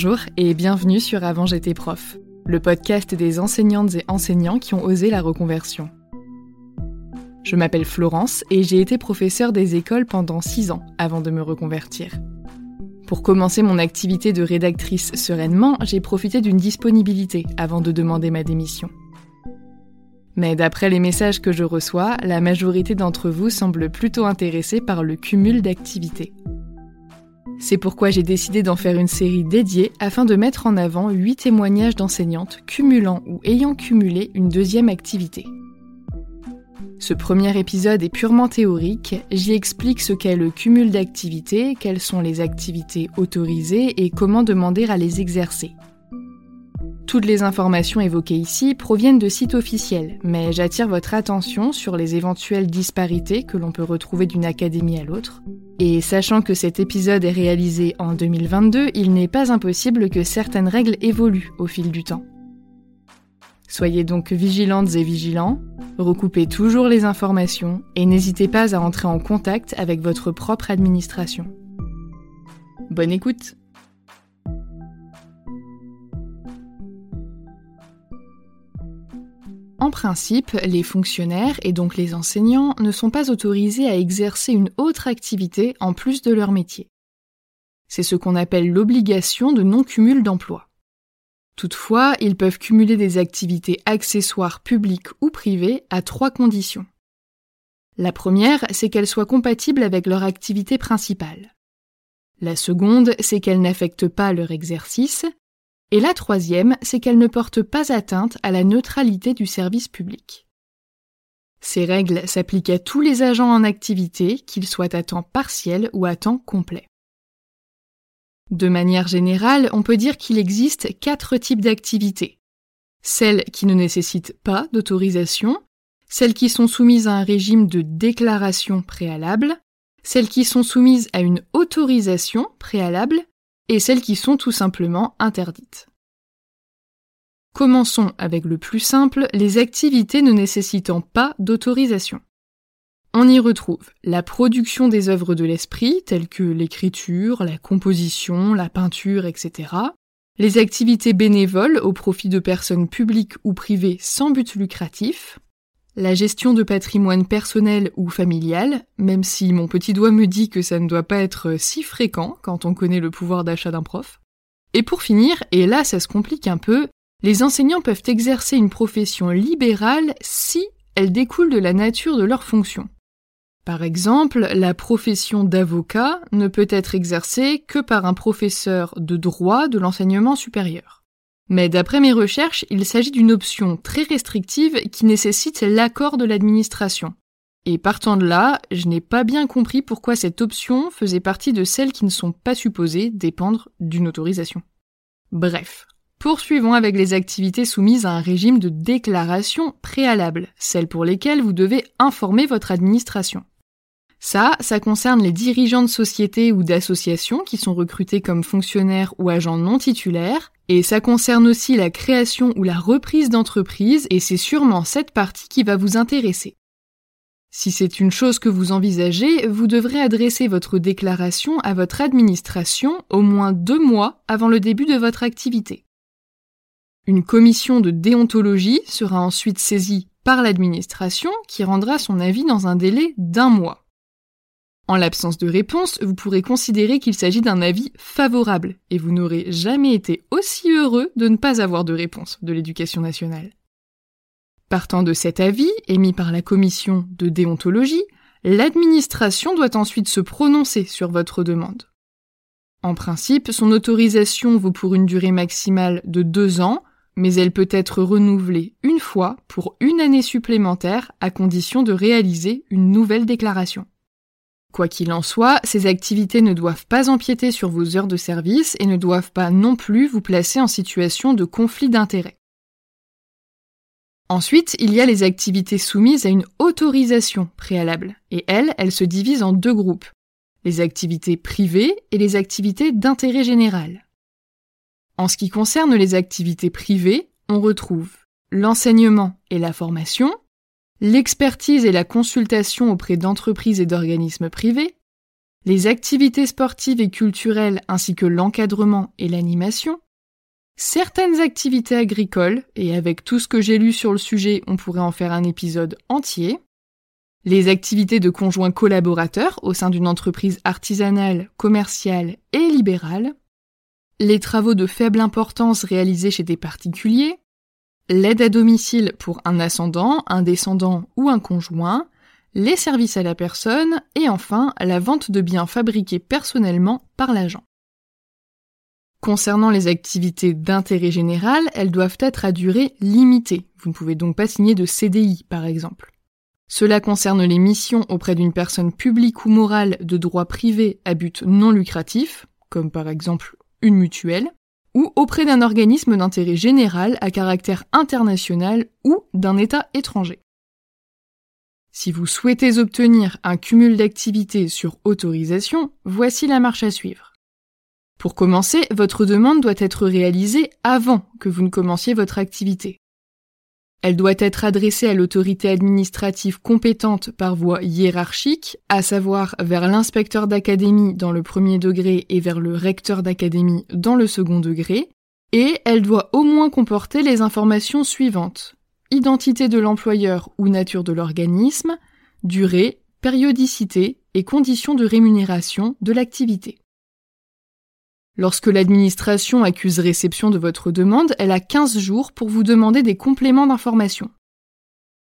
Bonjour et bienvenue sur Avant j'étais prof, le podcast des enseignantes et enseignants qui ont osé la reconversion. Je m'appelle Florence et j'ai été professeure des écoles pendant 6 ans avant de me reconvertir. Pour commencer mon activité de rédactrice sereinement, j'ai profité d'une disponibilité avant de demander ma démission. Mais d'après les messages que je reçois, la majorité d'entre vous semble plutôt intéressée par le cumul d'activités. C'est pourquoi j'ai décidé d'en faire une série dédiée afin de mettre en avant 8 témoignages d'enseignantes cumulant ou ayant cumulé une deuxième activité. Ce premier épisode est purement théorique, j'y explique ce qu'est le cumul d'activités, quelles sont les activités autorisées et comment demander à les exercer. Toutes les informations évoquées ici proviennent de sites officiels, mais j'attire votre attention sur les éventuelles disparités que l'on peut retrouver d'une académie à l'autre. Et sachant que cet épisode est réalisé en 2022, il n'est pas impossible que certaines règles évoluent au fil du temps. Soyez donc vigilantes et vigilants, recoupez toujours les informations et n'hésitez pas à entrer en contact avec votre propre administration. Bonne écoute En principe, les fonctionnaires et donc les enseignants ne sont pas autorisés à exercer une autre activité en plus de leur métier. C'est ce qu'on appelle l'obligation de non-cumul d'emploi. Toutefois, ils peuvent cumuler des activités accessoires publiques ou privées à trois conditions. La première, c'est qu'elles soient compatibles avec leur activité principale. La seconde, c'est qu'elles n'affectent pas leur exercice. Et la troisième, c'est qu'elle ne porte pas atteinte à la neutralité du service public. Ces règles s'appliquent à tous les agents en activité, qu'ils soient à temps partiel ou à temps complet. De manière générale, on peut dire qu'il existe quatre types d'activités. Celles qui ne nécessitent pas d'autorisation, celles qui sont soumises à un régime de déclaration préalable, celles qui sont soumises à une autorisation préalable et celles qui sont tout simplement interdites. Commençons avec le plus simple, les activités ne nécessitant pas d'autorisation. On y retrouve la production des œuvres de l'esprit, telles que l'écriture, la composition, la peinture, etc., les activités bénévoles au profit de personnes publiques ou privées sans but lucratif, la gestion de patrimoine personnel ou familial, même si mon petit doigt me dit que ça ne doit pas être si fréquent quand on connaît le pouvoir d'achat d'un prof. Et pour finir, et là ça se complique un peu, les enseignants peuvent exercer une profession libérale si elle découle de la nature de leur fonction. Par exemple, la profession d'avocat ne peut être exercée que par un professeur de droit de l'enseignement supérieur. Mais d'après mes recherches, il s'agit d'une option très restrictive qui nécessite l'accord de l'administration. Et partant de là, je n'ai pas bien compris pourquoi cette option faisait partie de celles qui ne sont pas supposées dépendre d'une autorisation. Bref, poursuivons avec les activités soumises à un régime de déclaration préalable, celles pour lesquelles vous devez informer votre administration. Ça, ça concerne les dirigeants de sociétés ou d'associations qui sont recrutés comme fonctionnaires ou agents non titulaires, et ça concerne aussi la création ou la reprise d'entreprise, et c'est sûrement cette partie qui va vous intéresser. Si c'est une chose que vous envisagez, vous devrez adresser votre déclaration à votre administration au moins deux mois avant le début de votre activité. Une commission de déontologie sera ensuite saisie par l'administration qui rendra son avis dans un délai d'un mois. En l'absence de réponse, vous pourrez considérer qu'il s'agit d'un avis favorable et vous n'aurez jamais été aussi heureux de ne pas avoir de réponse de l'éducation nationale. Partant de cet avis, émis par la commission de déontologie, l'administration doit ensuite se prononcer sur votre demande. En principe, son autorisation vaut pour une durée maximale de deux ans, mais elle peut être renouvelée une fois pour une année supplémentaire à condition de réaliser une nouvelle déclaration. Quoi qu'il en soit, ces activités ne doivent pas empiéter sur vos heures de service et ne doivent pas non plus vous placer en situation de conflit d'intérêts. Ensuite, il y a les activités soumises à une autorisation préalable, et elles, elles se divisent en deux groupes, les activités privées et les activités d'intérêt général. En ce qui concerne les activités privées, on retrouve l'enseignement et la formation, l'expertise et la consultation auprès d'entreprises et d'organismes privés, les activités sportives et culturelles ainsi que l'encadrement et l'animation, certaines activités agricoles, et avec tout ce que j'ai lu sur le sujet, on pourrait en faire un épisode entier, les activités de conjoints collaborateurs au sein d'une entreprise artisanale, commerciale et libérale, les travaux de faible importance réalisés chez des particuliers, l'aide à domicile pour un ascendant, un descendant ou un conjoint, les services à la personne et enfin la vente de biens fabriqués personnellement par l'agent. Concernant les activités d'intérêt général, elles doivent être à durée limitée. Vous ne pouvez donc pas signer de CDI, par exemple. Cela concerne les missions auprès d'une personne publique ou morale de droit privé à but non lucratif, comme par exemple une mutuelle, ou auprès d'un organisme d'intérêt général à caractère international ou d'un État étranger. Si vous souhaitez obtenir un cumul d'activités sur autorisation, voici la marche à suivre. Pour commencer, votre demande doit être réalisée avant que vous ne commenciez votre activité. Elle doit être adressée à l'autorité administrative compétente par voie hiérarchique, à savoir vers l'inspecteur d'académie dans le premier degré et vers le recteur d'académie dans le second degré, et elle doit au moins comporter les informations suivantes. Identité de l'employeur ou nature de l'organisme, durée, périodicité et conditions de rémunération de l'activité. Lorsque l'administration accuse réception de votre demande, elle a 15 jours pour vous demander des compléments d'information.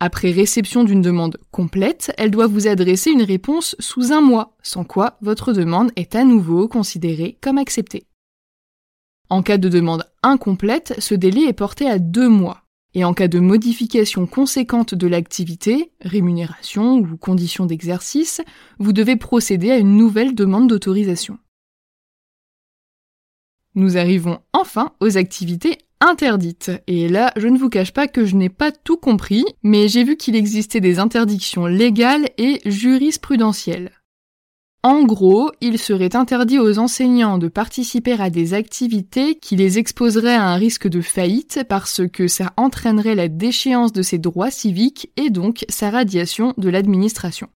Après réception d'une demande complète, elle doit vous adresser une réponse sous un mois, sans quoi votre demande est à nouveau considérée comme acceptée. En cas de demande incomplète, ce délai est porté à deux mois. Et en cas de modification conséquente de l'activité, rémunération ou conditions d'exercice, vous devez procéder à une nouvelle demande d'autorisation. Nous arrivons enfin aux activités interdites. Et là, je ne vous cache pas que je n'ai pas tout compris, mais j'ai vu qu'il existait des interdictions légales et jurisprudentielles. En gros, il serait interdit aux enseignants de participer à des activités qui les exposeraient à un risque de faillite parce que ça entraînerait la déchéance de ses droits civiques et donc sa radiation de l'administration.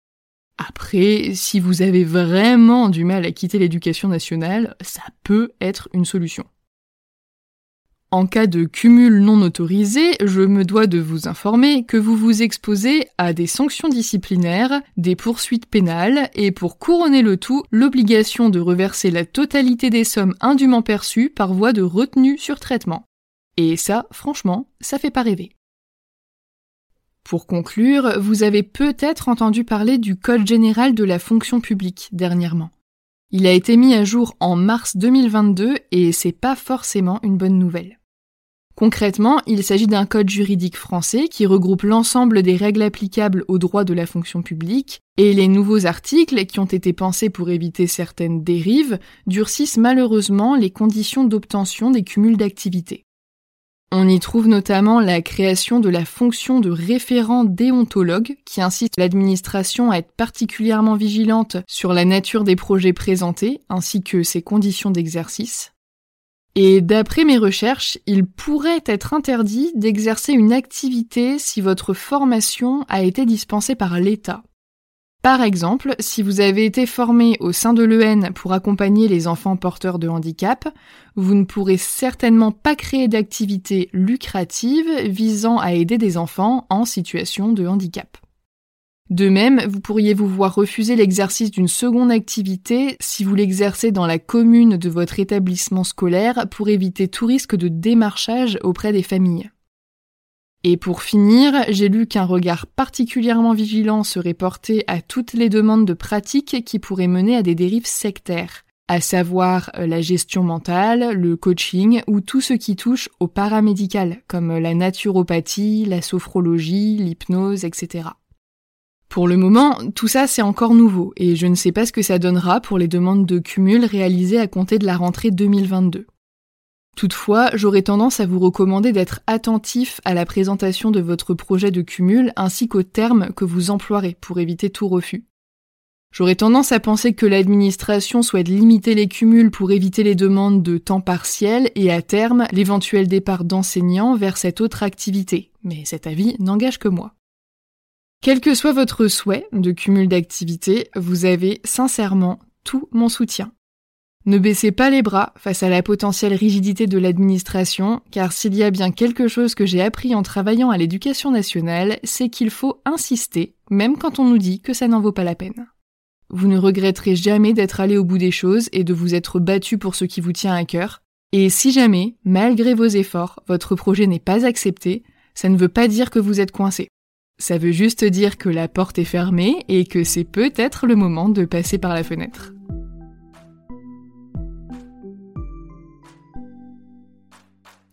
Après, si vous avez vraiment du mal à quitter l'éducation nationale, ça peut être une solution. En cas de cumul non autorisé, je me dois de vous informer que vous vous exposez à des sanctions disciplinaires, des poursuites pénales et pour couronner le tout, l'obligation de reverser la totalité des sommes indûment perçues par voie de retenue sur traitement. Et ça, franchement, ça fait pas rêver. Pour conclure, vous avez peut-être entendu parler du Code général de la fonction publique dernièrement. Il a été mis à jour en mars 2022 et c'est pas forcément une bonne nouvelle. Concrètement, il s'agit d'un code juridique français qui regroupe l'ensemble des règles applicables aux droits de la fonction publique, et les nouveaux articles, qui ont été pensés pour éviter certaines dérives, durcissent malheureusement les conditions d'obtention des cumuls d'activités. On y trouve notamment la création de la fonction de référent déontologue qui incite l'administration à être particulièrement vigilante sur la nature des projets présentés ainsi que ses conditions d'exercice. Et d'après mes recherches, il pourrait être interdit d'exercer une activité si votre formation a été dispensée par l'État. Par exemple, si vous avez été formé au sein de l'EN pour accompagner les enfants porteurs de handicap, vous ne pourrez certainement pas créer d'activité lucrative visant à aider des enfants en situation de handicap. De même, vous pourriez vous voir refuser l'exercice d'une seconde activité si vous l'exercez dans la commune de votre établissement scolaire pour éviter tout risque de démarchage auprès des familles. Et pour finir, j'ai lu qu'un regard particulièrement vigilant serait porté à toutes les demandes de pratique qui pourraient mener à des dérives sectaires, à savoir euh, la gestion mentale, le coaching ou tout ce qui touche au paramédical, comme la naturopathie, la sophrologie, l'hypnose, etc. Pour le moment, tout ça c'est encore nouveau et je ne sais pas ce que ça donnera pour les demandes de cumul réalisées à compter de la rentrée 2022. Toutefois, j'aurais tendance à vous recommander d'être attentif à la présentation de votre projet de cumul ainsi qu'aux termes que vous emploierez pour éviter tout refus. J'aurais tendance à penser que l'administration souhaite limiter les cumuls pour éviter les demandes de temps partiel et à terme l'éventuel départ d'enseignants vers cette autre activité, mais cet avis n'engage que moi. Quel que soit votre souhait de cumul d'activités, vous avez sincèrement tout mon soutien. Ne baissez pas les bras face à la potentielle rigidité de l'administration, car s'il y a bien quelque chose que j'ai appris en travaillant à l'éducation nationale, c'est qu'il faut insister, même quand on nous dit que ça n'en vaut pas la peine. Vous ne regretterez jamais d'être allé au bout des choses et de vous être battu pour ce qui vous tient à cœur. Et si jamais, malgré vos efforts, votre projet n'est pas accepté, ça ne veut pas dire que vous êtes coincé. Ça veut juste dire que la porte est fermée et que c'est peut-être le moment de passer par la fenêtre.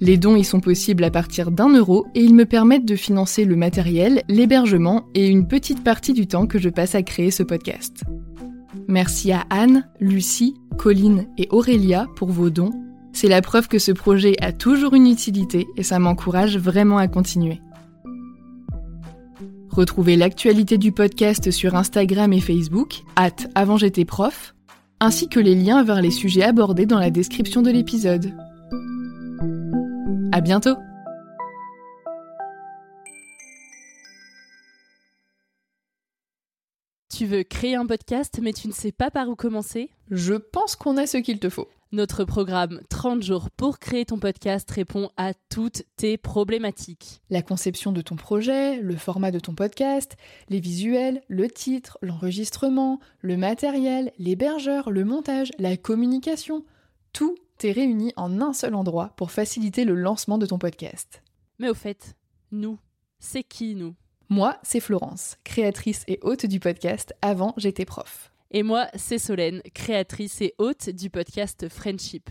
Les dons y sont possibles à partir d'un euro et ils me permettent de financer le matériel, l'hébergement et une petite partie du temps que je passe à créer ce podcast. Merci à Anne, Lucie, Colline et Aurélia pour vos dons. C'est la preuve que ce projet a toujours une utilité et ça m'encourage vraiment à continuer. Retrouvez l'actualité du podcast sur Instagram et Facebook, at avant j'étais prof, ainsi que les liens vers les sujets abordés dans la description de l'épisode. À bientôt! Tu veux créer un podcast mais tu ne sais pas par où commencer? Je pense qu'on a ce qu'il te faut. Notre programme 30 jours pour créer ton podcast répond à toutes tes problématiques. La conception de ton projet, le format de ton podcast, les visuels, le titre, l'enregistrement, le matériel, l'hébergeur, le montage, la communication, tout est réuni en un seul endroit pour faciliter le lancement de ton podcast. Mais au fait, nous, c'est qui nous? Moi, c'est Florence, créatrice et hôte du podcast Avant j'étais prof. Et moi, c'est Solène, créatrice et hôte du podcast Friendship.